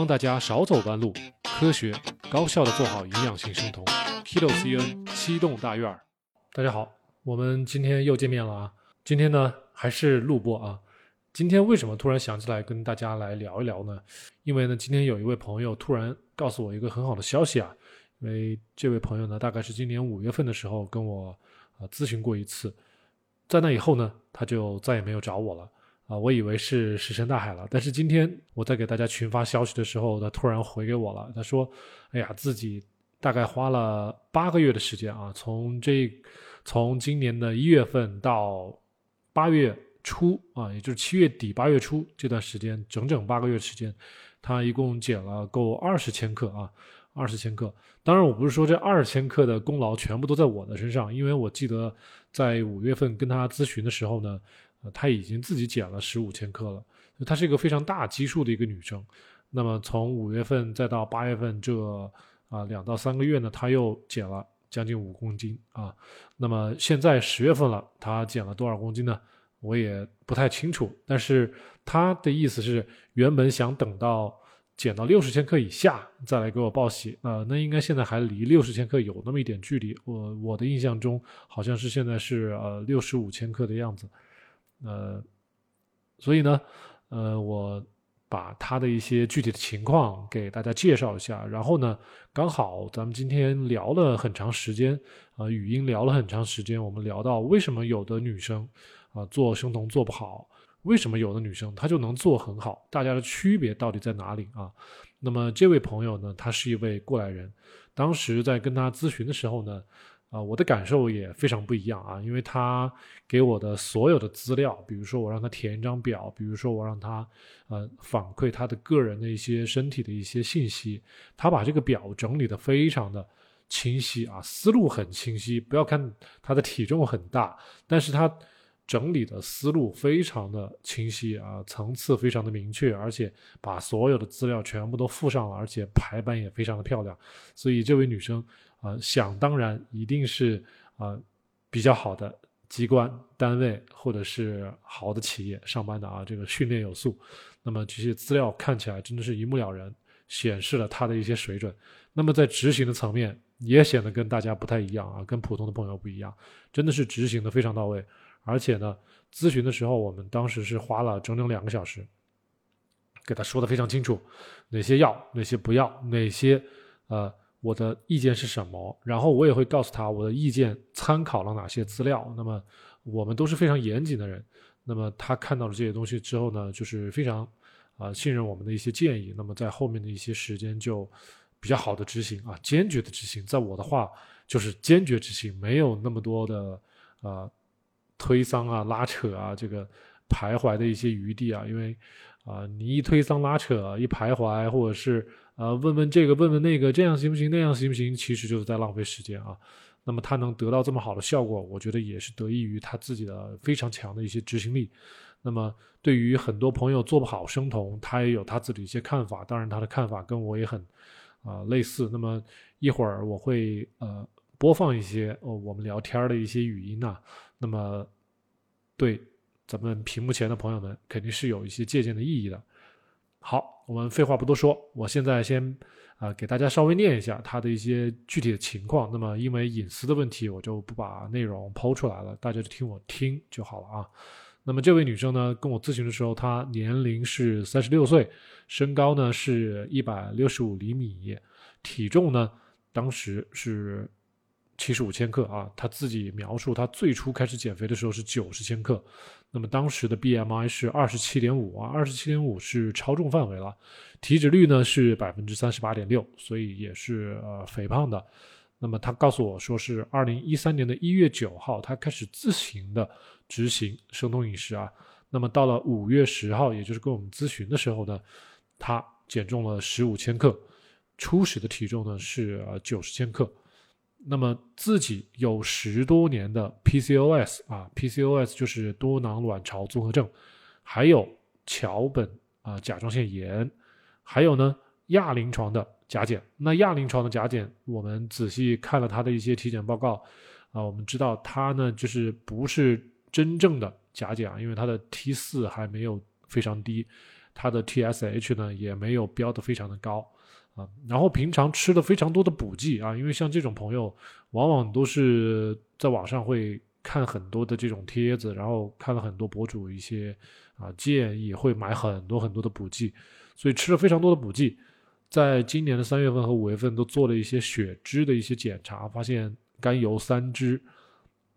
帮大家少走弯路，科学高效的做好营养性生酮。Kilo CN 七栋大院儿，大家好，我们今天又见面了啊！今天呢还是录播啊。今天为什么突然想起来跟大家来聊一聊呢？因为呢，今天有一位朋友突然告诉我一个很好的消息啊。因为这位朋友呢，大概是今年五月份的时候跟我啊咨询过一次，在那以后呢，他就再也没有找我了。啊，我以为是石沉大海了，但是今天我在给大家群发消息的时候，他突然回给我了。他说：“哎呀，自己大概花了八个月的时间啊，从这从今年的一月份到八月初啊，也就是七月底八月初这段时间，整整八个月时间，他一共减了够二十千克啊，二十千克。当然，我不是说这二十千克的功劳全部都在我的身上，因为我记得在五月份跟他咨询的时候呢。”呃，她已经自己减了十五千克了，她是一个非常大基数的一个女生。那么从五月份再到八月份这啊两到三个月呢，她又减了将近五公斤啊。那么现在十月份了，她减了多少公斤呢？我也不太清楚。但是她的意思是，原本想等到减到六十千克以下再来给我报喜啊。那应该现在还离六十千克有那么一点距离。我我的印象中好像是现在是呃六十五千克的样子。呃，所以呢，呃，我把他的一些具体的情况给大家介绍一下。然后呢，刚好咱们今天聊了很长时间，啊，语音聊了很长时间，我们聊到为什么有的女生啊做生酮做不好，为什么有的女生她就能做很好，大家的区别到底在哪里啊？那么这位朋友呢，他是一位过来人，当时在跟他咨询的时候呢。啊，我的感受也非常不一样啊，因为他给我的所有的资料，比如说我让他填一张表，比如说我让他呃反馈他的个人的一些身体的一些信息，他把这个表整理的非常的清晰啊，思路很清晰。不要看他的体重很大，但是他整理的思路非常的清晰啊，层次非常的明确，而且把所有的资料全部都附上了，而且排版也非常的漂亮，所以这位女生。啊，想当然一定是啊比较好的机关单位或者是好的企业上班的啊，这个训练有素。那么这些资料看起来真的是一目了然，显示了他的一些水准。那么在执行的层面也显得跟大家不太一样啊，跟普通的朋友不一样，真的是执行的非常到位。而且呢，咨询的时候我们当时是花了整整两个小时，给他说的非常清楚，哪些要，哪些不要，哪些呃。我的意见是什么？然后我也会告诉他我的意见参考了哪些资料。那么我们都是非常严谨的人。那么他看到了这些东西之后呢，就是非常啊信任我们的一些建议。那么在后面的一些时间就比较好的执行啊，坚决的执行。在我的话就是坚决执行，没有那么多的啊推搡啊、拉扯啊、这个徘徊的一些余地啊。因为啊，你一推搡拉扯、一徘徊，或者是。啊，问问这个，问问那个，这样行不行？那样行不行？其实就是在浪费时间啊。那么他能得到这么好的效果，我觉得也是得益于他自己的非常强的一些执行力。那么对于很多朋友做不好生酮，他也有他自己一些看法。当然，他的看法跟我也很啊类似。那么一会儿我会呃播放一些哦我们聊天的一些语音呐。那么对咱们屏幕前的朋友们，肯定是有一些借鉴的意义的。好，我们废话不多说，我现在先啊给大家稍微念一下他的一些具体的情况。那么因为隐私的问题，我就不把内容抛出来了，大家就听我听就好了啊。那么这位女生呢，跟我咨询的时候，她年龄是三十六岁，身高呢是一百六十五厘米，体重呢当时是。七十五千克啊，他自己描述，他最初开始减肥的时候是九十千克，那么当时的 BMI 是二十七点五啊，二十七点五是超重范围了，体脂率呢是百分之三十八点六，所以也是呃肥胖的。那么他告诉我说是二零一三年的一月九号，他开始自行的执行生酮饮食啊，那么到了五月十号，也就是跟我们咨询的时候呢，他减重了十五千克，初始的体重呢是呃九十千克。那么自己有十多年的 PCOS 啊，PCOS 就是多囊卵巢综合症，还有桥本啊甲状腺炎，还有呢亚临床的甲减。那亚临床的甲减，我们仔细看了他的一些体检报告啊，我们知道他呢就是不是真正的甲减啊，因为他的 T 四还没有非常低，它的 TSH 呢也没有标的非常的高啊。然后平常吃的非常多的补剂啊，因为像这种朋友，往往都是在网上会看很多的这种帖子，然后看了很多博主一些啊建议，会买很多很多的补剂，所以吃了非常多的补剂。在今年的三月份和五月份都做了一些血脂的一些检查，发现甘油三酯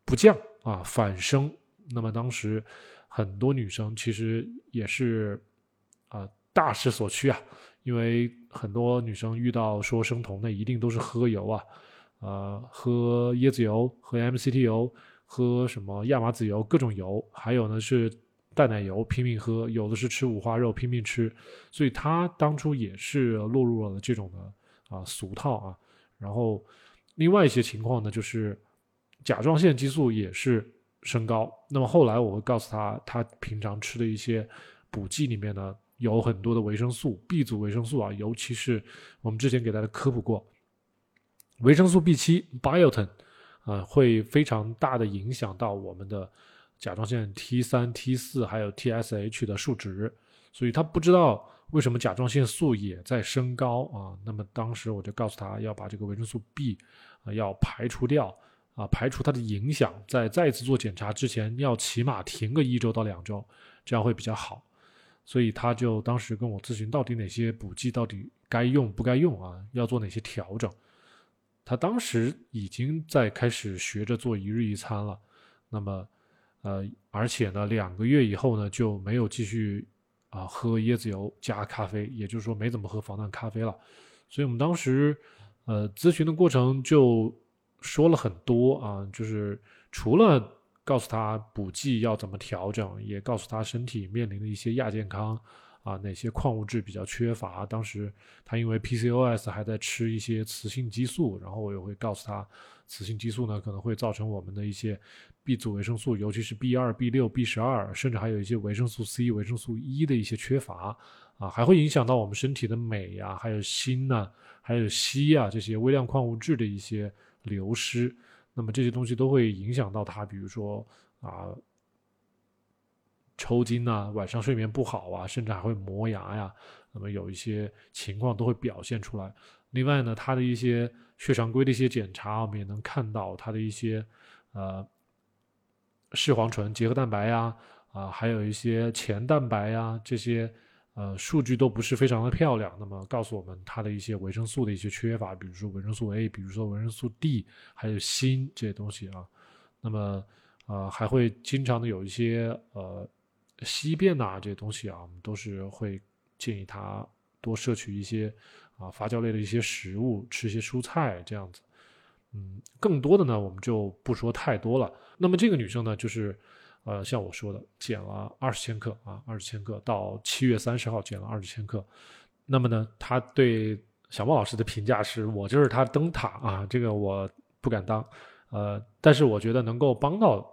不降啊，反升。那么当时很多女生其实也是啊大势所趋啊，因为很多女生遇到说生酮，那一定都是喝油啊，呃，喝椰子油、喝 MCT 油、喝什么亚麻籽油，各种油，还有呢是。淡奶油拼命喝，有的是吃五花肉拼命吃，所以他当初也是落入了这种的啊俗套啊。然后另外一些情况呢，就是甲状腺激素也是升高。那么后来我会告诉他，他平常吃的一些补剂里面呢，有很多的维生素 B 族维生素啊，尤其是我们之前给大家科普过，维生素 B 七 biotin 啊，会非常大的影响到我们的。甲状腺 T 三、T 四还有 TSH 的数值，所以他不知道为什么甲状腺素也在升高啊。那么当时我就告诉他要把这个维生素 B 啊要排除掉啊，排除它的影响，在再次做检查之前要起码停个一周到两周，这样会比较好。所以他就当时跟我咨询到底哪些补剂到底该用不该用啊，要做哪些调整。他当时已经在开始学着做一日一餐了，那么。呃，而且呢，两个月以后呢，就没有继续啊喝椰子油加咖啡，也就是说没怎么喝防弹咖啡了。所以我们当时呃咨询的过程就说了很多啊，就是除了告诉他补剂要怎么调整，也告诉他身体面临的一些亚健康啊，哪些矿物质比较缺乏。当时他因为 PCOS 还在吃一些雌性激素，然后我也会告诉他，雌性激素呢可能会造成我们的一些。B 组维生素，尤其是 B 二、B 六、B 十二，甚至还有一些维生素 C、维生素 E 的一些缺乏啊，还会影响到我们身体的镁呀，还有锌呐，还有硒啊这些微量矿物质的一些流失。那么这些东西都会影响到他，比如说啊抽筋呐，晚上睡眠不好啊，甚至还会磨牙呀。那么有一些情况都会表现出来。另外呢，他的一些血常规的一些检查，我们也能看到他的一些呃。视黄醇结合蛋白呀，啊，还有一些前蛋白呀，这些呃数据都不是非常的漂亮。那么告诉我们它的一些维生素的一些缺乏，比如说维生素 A，比如说维生素 D，还有锌这些东西啊。那么呃还会经常的有一些呃稀便呐这些东西啊，我们都是会建议他多摄取一些啊发酵类的一些食物，吃一些蔬菜这样子。嗯，更多的呢，我们就不说太多了。那么这个女生呢，就是，呃，像我说的，减了二十千克啊，二十千克到七月三十号减了二十千克。那么呢，他对小莫老师的评价是我就是他灯塔啊，这个我不敢当，呃，但是我觉得能够帮到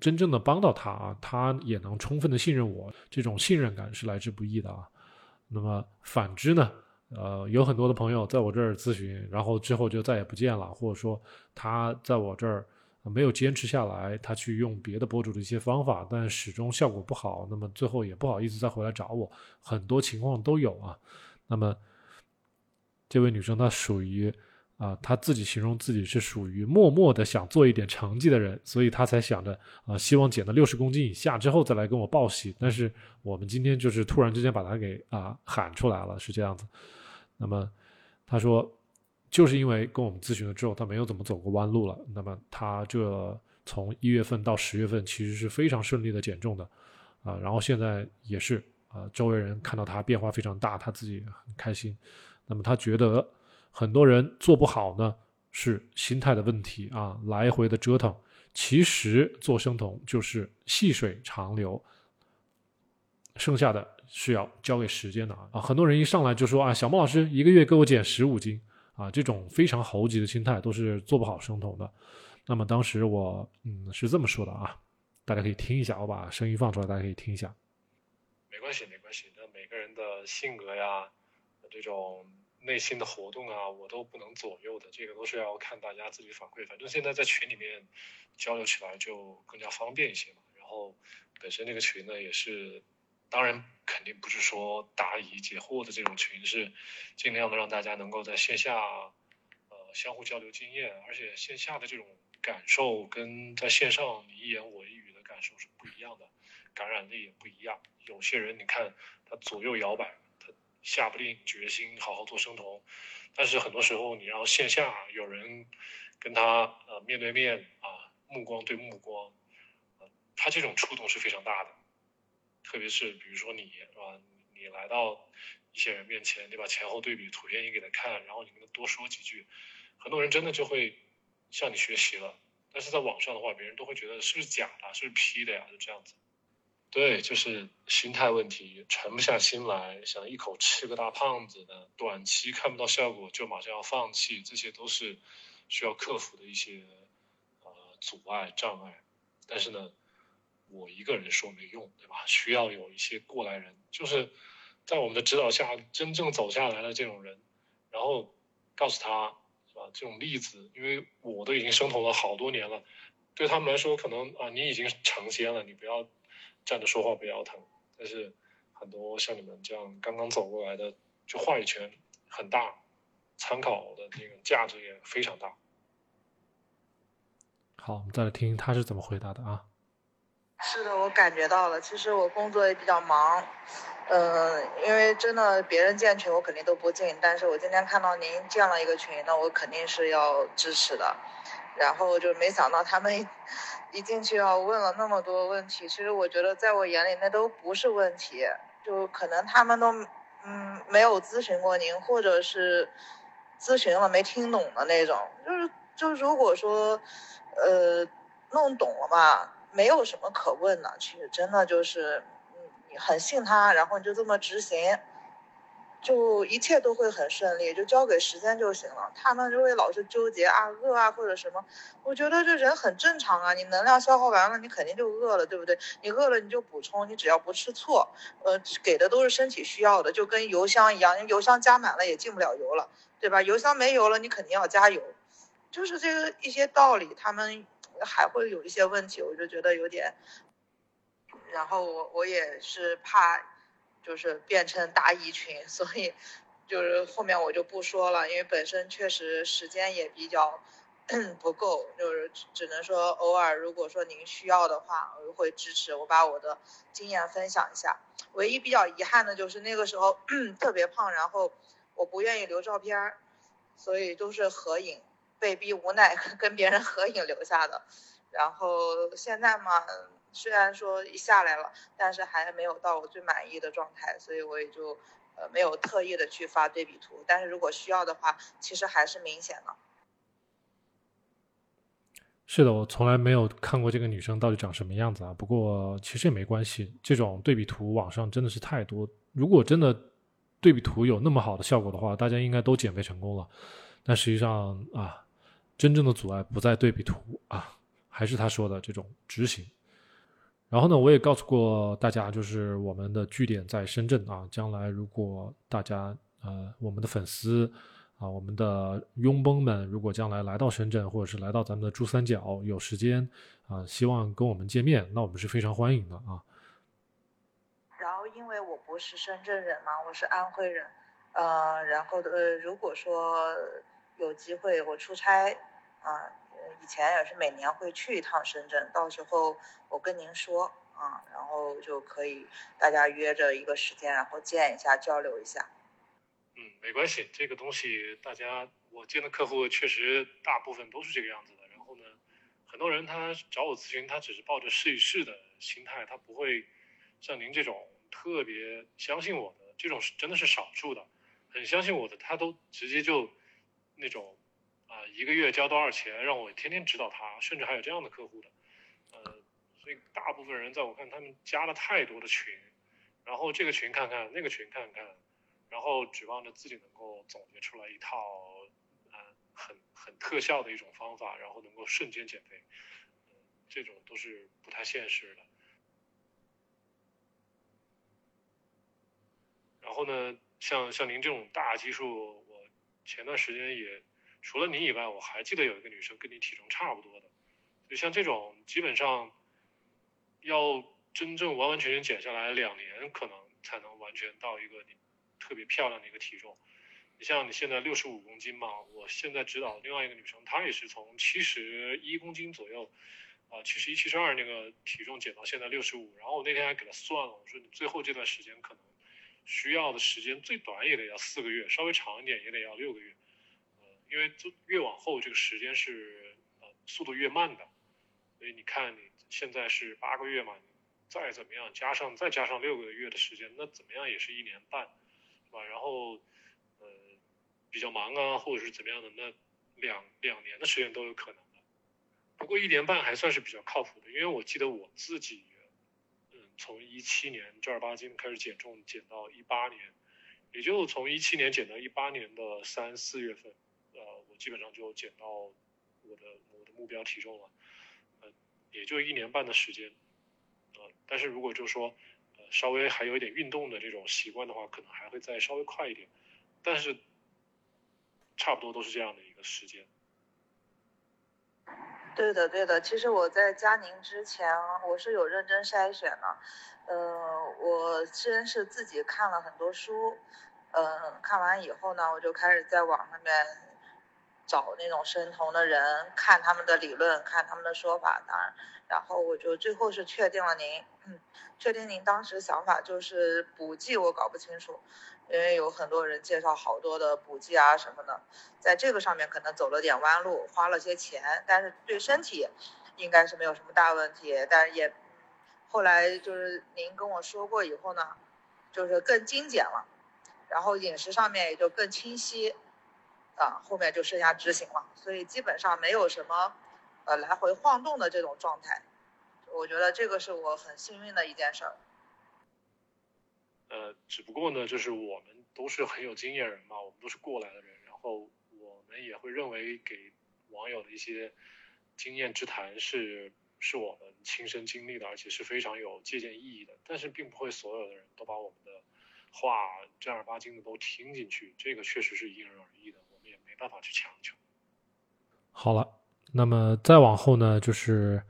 真正的帮到他啊，他也能充分的信任我，这种信任感是来之不易的啊。那么反之呢？呃，有很多的朋友在我这儿咨询，然后之后就再也不见了，或者说他在我这儿没有坚持下来，他去用别的博主的一些方法，但始终效果不好，那么最后也不好意思再回来找我，很多情况都有啊。那么这位女生她属于啊，她自己形容自己是属于默默的想做一点成绩的人，所以她才想着啊，希望减到六十公斤以下之后再来跟我报喜。但是我们今天就是突然之间把她给啊喊出来了，是这样子。那么，她说，就是因为跟我们咨询了之后，他没有怎么走过弯路了。那么他这从一月份到十月份，其实是非常顺利的减重的，啊，然后现在也是啊，周围人看到他变化非常大，他自己很开心。那么他觉得很多人做不好呢，是心态的问题啊，来回的折腾。其实做生酮就是细水长流，剩下的。是要交给时间的啊！啊很多人一上来就说啊，小孟老师一个月给我减十五斤啊，这种非常猴急的心态都是做不好生酮的。那么当时我嗯是这么说的啊，大家可以听一下，我把声音放出来，大家可以听一下。没关系，没关系，那每个人的性格呀，这种内心的活动啊，我都不能左右的，这个都是要看大家自己反馈。反正现在在群里面交流起来就更加方便一些嘛。然后本身这个群呢也是。当然肯定不是说答疑解惑的这种群，是尽量的让大家能够在线下呃相互交流经验，而且线下的这种感受跟在线上你一言我一语的感受是不一样的，感染力也不一样。有些人你看他左右摇摆，他下不定决心好好做生酮，但是很多时候你让线下有人跟他呃面对面啊目光对目光，呃他这种触动是非常大的。特别是比如说你是吧，你来到一些人面前，你把前后对比图片一给他看，然后你跟他多说几句，很多人真的就会向你学习了。但是在网上的话，别人都会觉得是不是假的，是不是 P 的呀？就这样子。对，就是心态问题，沉不下心来，想一口吃个大胖子的，短期看不到效果就马上要放弃，这些都是需要克服的一些呃阻碍障碍。但是呢。我一个人说没用，对吧？需要有一些过来人，就是在我们的指导下真正走下来的这种人，然后告诉他，是吧？这种例子，因为我都已经生酮了好多年了，对他们来说，可能啊，你已经成仙了，你不要站着说话不腰疼。但是很多像你们这样刚刚走过来的，就话语权很大，参考的那个价值也非常大。好，我们再来听听他是怎么回答的啊。是的，我感觉到了。其实我工作也比较忙，嗯，因为真的别人建群我肯定都不进，但是我今天看到您建了一个群，那我肯定是要支持的。然后就没想到他们一进去要问了那么多问题，其实我觉得在我眼里那都不是问题，就可能他们都嗯没有咨询过您，或者是咨询了没听懂的那种。就是就如果说呃弄懂了吧。没有什么可问的，其实真的就是，嗯，你很信他，然后你就这么执行，就一切都会很顺利，就交给时间就行了。他们就会老是纠结啊饿啊或者什么，我觉得这人很正常啊，你能量消耗完了，你肯定就饿了，对不对？你饿了你就补充，你只要不吃错，呃，给的都是身体需要的，就跟油箱一样，油箱加满了也进不了油了，对吧？油箱没油了，你肯定要加油，就是这个一些道理，他们。还会有一些问题，我就觉得有点，然后我我也是怕，就是变成答疑群，所以就是后面我就不说了，因为本身确实时间也比较 不够，就是只能说偶尔如果说您需要的话，我就会支持，我把我的经验分享一下。唯一比较遗憾的就是那个时候 特别胖，然后我不愿意留照片，所以都是合影。被逼无奈 跟别人合影留下的，然后现在嘛，虽然说一下来了，但是还没有到我最满意的状态，所以我也就呃没有特意的去发对比图。但是如果需要的话，其实还是明显的。是的，我从来没有看过这个女生到底长什么样子啊。不过其实也没关系，这种对比图网上真的是太多。如果真的对比图有那么好的效果的话，大家应该都减肥成功了。但实际上啊。真正的阻碍不在对比图啊，还是他说的这种执行。然后呢，我也告诉过大家，就是我们的据点在深圳啊。将来如果大家呃，我们的粉丝啊，我们的拥崩们，如果将来来到深圳，或者是来到咱们的珠三角，有时间啊，希望跟我们见面，那我们是非常欢迎的啊。然后，因为我不是深圳人嘛，我是安徽人，呃，然后呃，如果说。有机会我出差，啊，以前也是每年会去一趟深圳，到时候我跟您说，啊，然后就可以大家约着一个时间，然后见一下，交流一下。嗯，没关系，这个东西大家我见的客户确实大部分都是这个样子的。然后呢，很多人他找我咨询，他只是抱着试一试的心态，他不会像您这种特别相信我的，这种是真的是少数的。很相信我的，他都直接就。那种啊，一个月交多少钱，让我天天指导他，甚至还有这样的客户的，呃，所以大部分人在我看，他们加了太多的群，然后这个群看看，那个群看看，然后指望着自己能够总结出来一套啊很很特效的一种方法，然后能够瞬间减肥，这种都是不太现实的。然后呢，像像您这种大基数。前段时间也除了你以外，我还记得有一个女生跟你体重差不多的，就像这种基本上要真正完完全全减下来两年，可能才能完全到一个你特别漂亮的一个体重。你像你现在六十五公斤嘛，我现在指导另外一个女生，她也是从七十一公斤左右，啊，七十一、七十二那个体重减到现在六十五。然后我那天还给她算了，我说你最后这段时间可能需要的时间最短也得要四个月，稍微长一点也得要六个月，呃，因为就越往后这个时间是呃速度越慢的，所以你看你现在是八个月嘛，再怎么样加上再加上六个月的时间，那怎么样也是一年半，是吧？然后。比较忙啊，或者是怎么样的，那两两年的时间都有可能的。不过一年半还算是比较靠谱的，因为我记得我自己，从一七年正儿八经开始减重，减到一八年，也就从一七年减到一八年的三四月份，呃，我基本上就减到我的我的目标体重了，呃，也就一年半的时间，呃，但是如果就说，呃，稍微还有一点运动的这种习惯的话，可能还会再稍微快一点，但是。差不多都是这样的一个时间。对的，对的。其实我在加您之前，我是有认真筛选的。嗯，我先是自己看了很多书，嗯，看完以后呢，我就开始在网上面找那种生酮的人，看他们的理论，看他们的说法，当然，然后我就最后是确定了您，嗯，确定您当时想法就是补剂，我搞不清楚。因为有很多人介绍好多的补剂啊什么的，在这个上面可能走了点弯路，花了些钱，但是对身体应该是没有什么大问题。但是也后来就是您跟我说过以后呢，就是更精简了，然后饮食上面也就更清晰，啊，后面就剩下执行了，所以基本上没有什么呃来回晃动的这种状态。我觉得这个是我很幸运的一件事儿。只不过呢，就是我们都是很有经验人嘛，我们都是过来的人，然后我们也会认为给网友的一些经验之谈是是我们亲身经历的，而且是非常有借鉴意义的。但是并不会所有的人都把我们的话正儿八经的都听进去，这个确实是因人而异的，我们也没办法去强求。好了，那么再往后呢，就是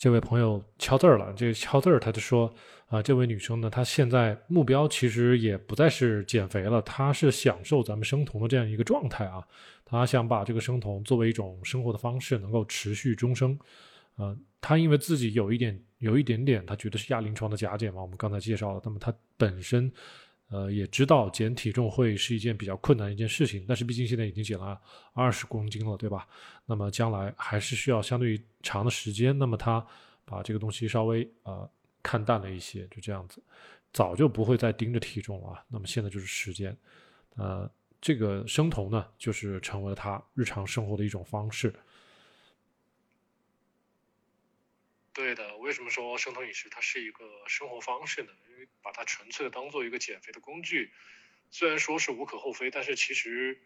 这位朋友敲字儿了，这个敲字儿他就说。啊，这位女生呢，她现在目标其实也不再是减肥了，她是享受咱们生酮的这样一个状态啊。她想把这个生酮作为一种生活的方式，能够持续终生。呃，她因为自己有一点有一点点，她觉得是亚临床的甲减嘛，我们刚才介绍了。那么她本身，呃，也知道减体重会是一件比较困难一件事情，但是毕竟现在已经减了二十公斤了，对吧？那么将来还是需要相对于长的时间。那么他把这个东西稍微呃。看淡了一些，就这样子，早就不会再盯着体重了。那么现在就是时间，呃，这个生酮呢，就是成为了他日常生活的一种方式。对的，为什么说生酮饮食它是一个生活方式呢？因为把它纯粹的当做一个减肥的工具，虽然说是无可厚非，但是其实，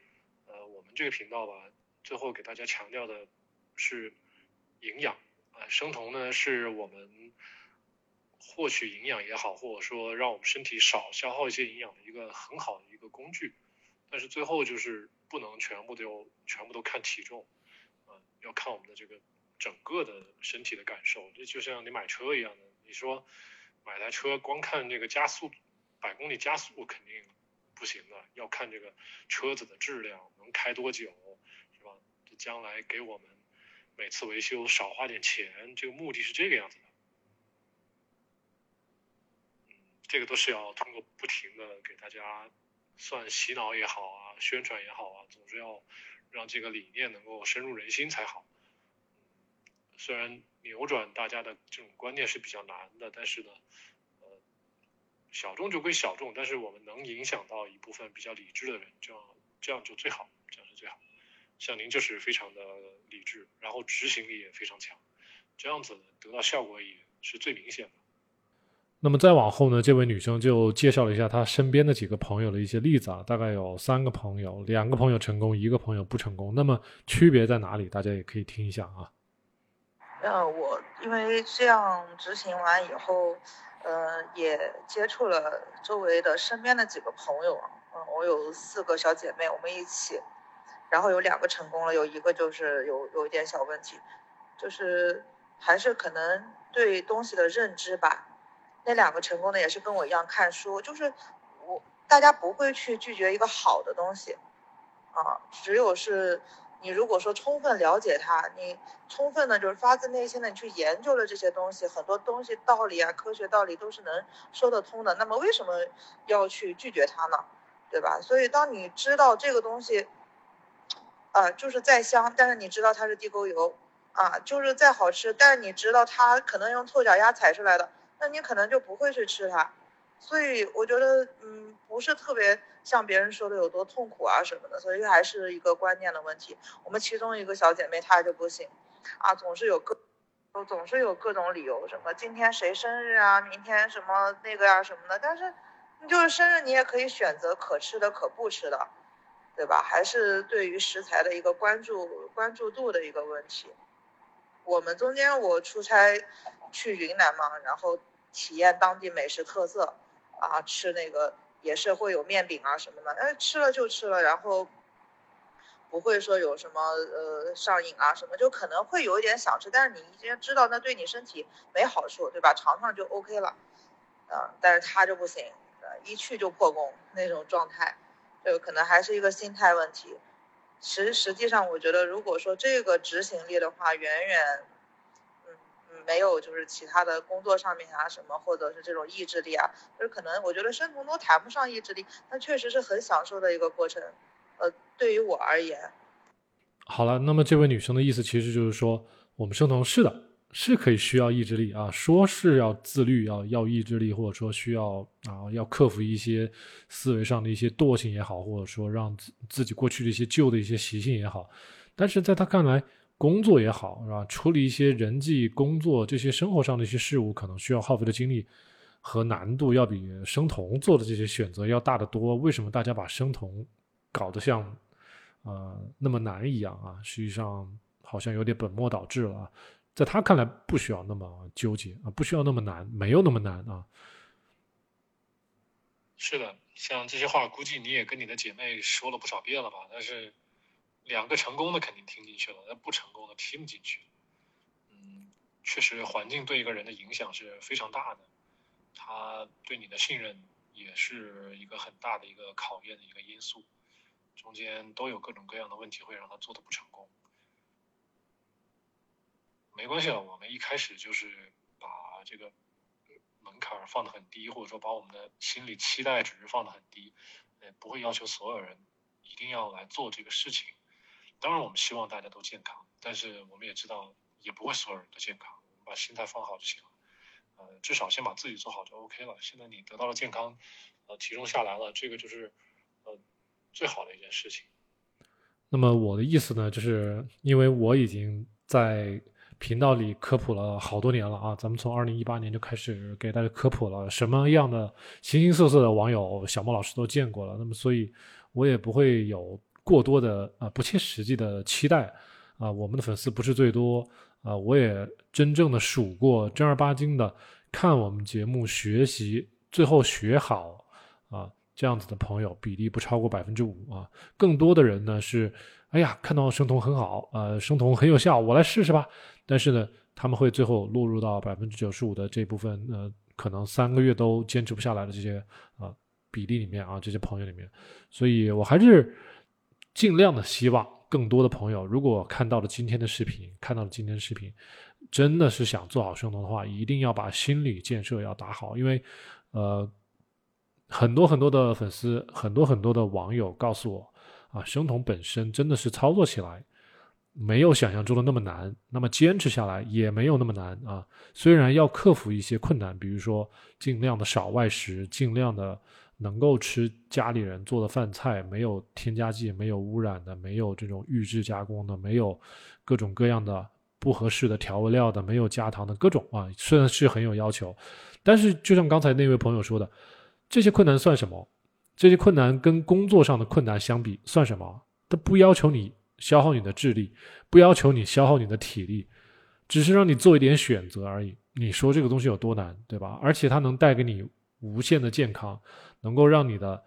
呃，我们这个频道吧，最后给大家强调的是营养啊，生酮呢是我们。获取营养也好，或者说让我们身体少消耗一些营养的一个很好的一个工具，但是最后就是不能全部都全部都看体重，啊，要看我们的这个整个的身体的感受。这就像你买车一样的，你说买台车光看这个加速百公里加速肯定不行的，要看这个车子的质量能开多久，是吧？这将来给我们每次维修少花点钱，这个目的是这个样子的。嗯这个都是要通过不停的给大家算洗脑也好啊，宣传也好啊，总是要让这个理念能够深入人心才好。虽然扭转大家的这种观念是比较难的，但是呢，呃，小众就归小众，但是我们能影响到一部分比较理智的人，这样这样就最好，这样是最好。像您就是非常的理智，然后执行力也非常强，这样子得到效果也是最明显的。那么再往后呢，这位女生就介绍了一下她身边的几个朋友的一些例子啊，大概有三个朋友，两个朋友成功，一个朋友不成功。那么区别在哪里？大家也可以听一下啊。呃，我因为这样执行完以后，呃，也接触了周围的身边的几个朋友，嗯，我有四个小姐妹，我们一起，然后有两个成功了，有一个就是有有一点小问题，就是还是可能对东西的认知吧。那两个成功的也是跟我一样看书，就是我大家不会去拒绝一个好的东西，啊，只有是你如果说充分了解它，你充分的就是发自内心的去研究了这些东西，很多东西道理啊，科学道理都是能说得通的，那么为什么要去拒绝它呢？对吧？所以当你知道这个东西，啊，就是再香，但是你知道它是地沟油，啊，就是再好吃，但是你知道它可能用臭脚丫踩出来的。那你可能就不会去吃它，所以我觉得，嗯，不是特别像别人说的有多痛苦啊什么的，所以还是一个观念的问题。我们其中一个小姐妹她就不行，啊，总是有各，总是有各种理由，什么今天谁生日啊，明天什么那个呀什么的。但是，你就是生日，你也可以选择可吃的可不吃的，对吧？还是对于食材的一个关注关注度的一个问题。我们中间我出差去云南嘛，然后。体验当地美食特色，啊，吃那个也是会有面饼啊什么的，哎，吃了就吃了，然后不会说有什么呃上瘾啊什么，就可能会有一点想吃，但是你已经知道那对你身体没好处，对吧？尝尝就 OK 了，啊，但是他就不行，一去就破功那种状态，就可能还是一个心态问题。实实际上，我觉得如果说这个执行力的话，远远。没有，就是其他的工作上面啊什么，或者是这种意志力啊，就是可能我觉得生酮都谈不上意志力，但确实是很享受的一个过程。呃，对于我而言，好了，那么这位女生的意思其实就是说，我们生酮是的，是可以需要意志力啊，说是要自律，要要意志力，或者说需要啊要克服一些思维上的一些惰性也好，或者说让自自己过去的一些旧的一些习性也好，但是在他看来。工作也好，是吧？处理一些人际、工作这些生活上的一些事物，可能需要耗费的精力和难度，要比生酮做的这些选择要大得多。为什么大家把生酮搞得像呃那么难一样啊？实际上好像有点本末倒置了啊。在他看来，不需要那么纠结啊，不需要那么难，没有那么难啊。是的，像这些话，估计你也跟你的姐妹说了不少遍了吧？但是。两个成功的肯定听进去了，那不成功的听不进去。嗯，确实，环境对一个人的影响是非常大的，他对你的信任也是一个很大的一个考验的一个因素。中间都有各种各样的问题会让他做的不成功。没关系啊，我们一开始就是把这个门槛放得很低，或者说把我们的心理期待值放得很低，呃，不会要求所有人一定要来做这个事情。当然，我们希望大家都健康，但是我们也知道，也不会所有人都健康。把心态放好就行了，呃，至少先把自己做好就 OK 了。现在你得到了健康，呃，体重下来了，这个就是呃最好的一件事情。那么我的意思呢，就是因为我已经在频道里科普了好多年了啊，咱们从二零一八年就开始给大家科普了，什么样的形形色色的网友，小莫老师都见过了。那么，所以我也不会有。过多的啊不切实际的期待啊，我们的粉丝不是最多啊，我也真正的数过正儿八经的看我们节目学习，最后学好啊这样子的朋友比例不超过百分之五啊，更多的人呢是哎呀看到生酮很好呃生酮很有效，我来试试吧，但是呢他们会最后落入到百分之九十五的这部分呃可能三个月都坚持不下来的这些啊比例里面啊这些朋友里面，所以我还是。尽量的希望更多的朋友，如果看到了今天的视频，看到了今天的视频，真的是想做好生酮的话，一定要把心理建设要打好。因为，呃，很多很多的粉丝，很多很多的网友告诉我，啊，生酮本身真的是操作起来没有想象中的那么难，那么坚持下来也没有那么难啊。虽然要克服一些困难，比如说尽量的少外食，尽量的。能够吃家里人做的饭菜，没有添加剂、没有污染的、没有这种预制加工的、没有各种各样的不合适的调味料的、没有加糖的各种啊，虽然是很有要求，但是就像刚才那位朋友说的，这些困难算什么？这些困难跟工作上的困难相比算什么？它不要求你消耗你的智力，不要求你消耗你的体力，只是让你做一点选择而已。你说这个东西有多难，对吧？而且它能带给你无限的健康。能够让你的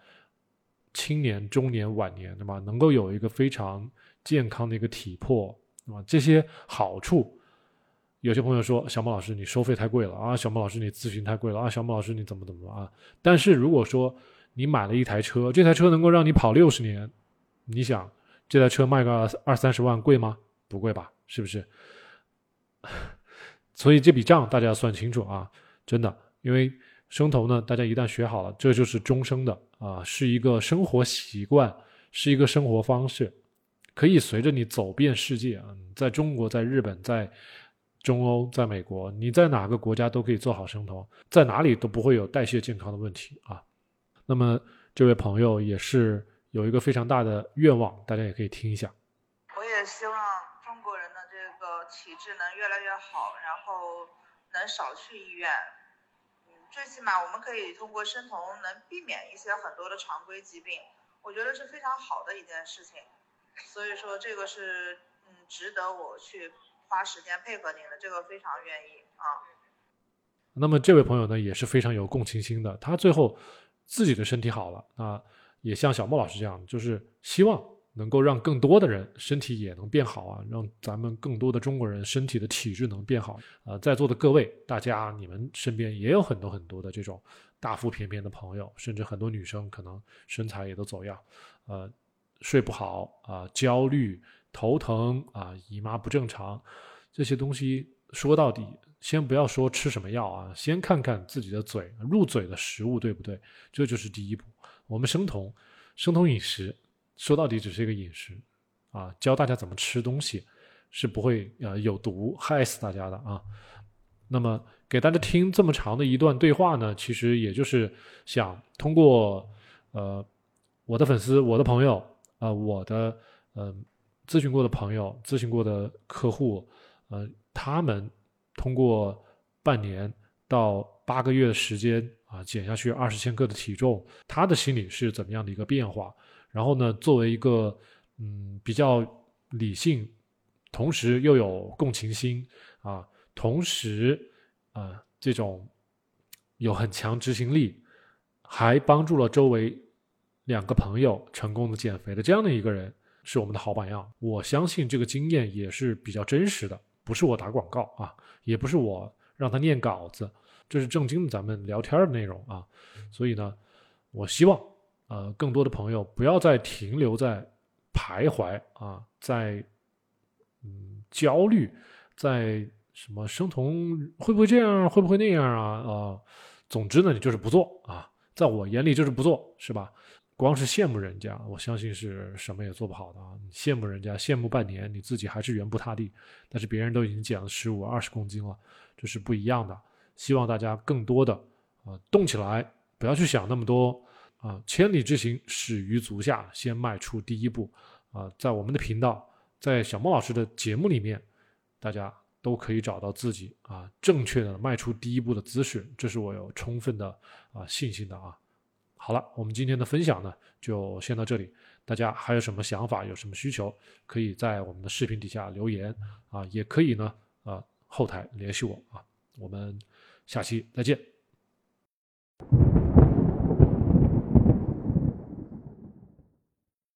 青年、中年、晚年，对吧？能够有一个非常健康的一个体魄，对吧？这些好处有些朋友说小莫老师你收费太贵了啊，小莫老师你咨询太贵了啊，小莫老师你怎么怎么啊？但是如果说你买了一台车，这台车能够让你跑六十年，你想这台车卖个二三十万贵吗？不贵吧？是不是？所以这笔账大家要算清楚啊，真的，因为生酮呢，大家一旦学好了，这就是终生的啊，是一个生活习惯，是一个生活方式，可以随着你走遍世界啊，在中国，在日本，在中欧，在美国，你在哪个国家都可以做好生酮，在哪里都不会有代谢健康的问题啊。那么这位朋友也是有一个非常大的愿望，大家也可以听一下。我也希望中国人的这个体质能越来越好，然后能少去医院。最起码我们可以通过生酮能避免一些很多的常规疾病，我觉得是非常好的一件事情。所以说这个是嗯值得我去花时间配合您的，这个非常愿意啊。那么这位朋友呢也是非常有共情心的，他最后。自己的身体好了啊，也像小莫老师这样，就是希望能够让更多的人身体也能变好啊，让咱们更多的中国人身体的体质能变好。呃，在座的各位，大家你们身边也有很多很多的这种大腹便便的朋友，甚至很多女生可能身材也都走样，呃，睡不好啊，焦虑、头疼啊，姨妈不正常，这些东西说到底。先不要说吃什么药啊，先看看自己的嘴入嘴的食物对不对，这就是第一步。我们生酮，生酮饮食说到底只是一个饮食啊，教大家怎么吃东西是不会呃有毒害死大家的啊。那么给大家听这么长的一段对话呢，其实也就是想通过呃我的粉丝、我的朋友啊、我的呃咨询过的朋友、咨询过的客户呃他们。通过半年到八个月的时间啊，减下去二十千克的体重，他的心理是怎么样的一个变化？然后呢，作为一个嗯比较理性，同时又有共情心啊，同时啊这种有很强执行力，还帮助了周围两个朋友成功的减肥的这样的一个人，是我们的好榜样。我相信这个经验也是比较真实的。不是我打广告啊，也不是我让他念稿子，这是正经的咱们聊天的内容啊。所以呢，我希望呃更多的朋友不要再停留在徘徊啊，在嗯焦虑，在什么生酮会不会这样，会不会那样啊啊？总之呢，你就是不做啊，在我眼里就是不做，是吧？光是羡慕人家，我相信是什么也做不好的啊！你羡慕人家，羡慕半年，你自己还是原不踏地。但是别人都已经减了十五、二十公斤了，这是不一样的。希望大家更多的啊动起来，不要去想那么多啊！千里之行，始于足下，先迈出第一步啊！在我们的频道，在小莫老师的节目里面，大家都可以找到自己啊正确的迈出第一步的姿势，这是我有充分的啊信心的啊！好了，我们今天的分享呢，就先到这里。大家还有什么想法，有什么需求，可以在我们的视频底下留言啊，也可以呢，啊，后台联系我啊。我们下期再见。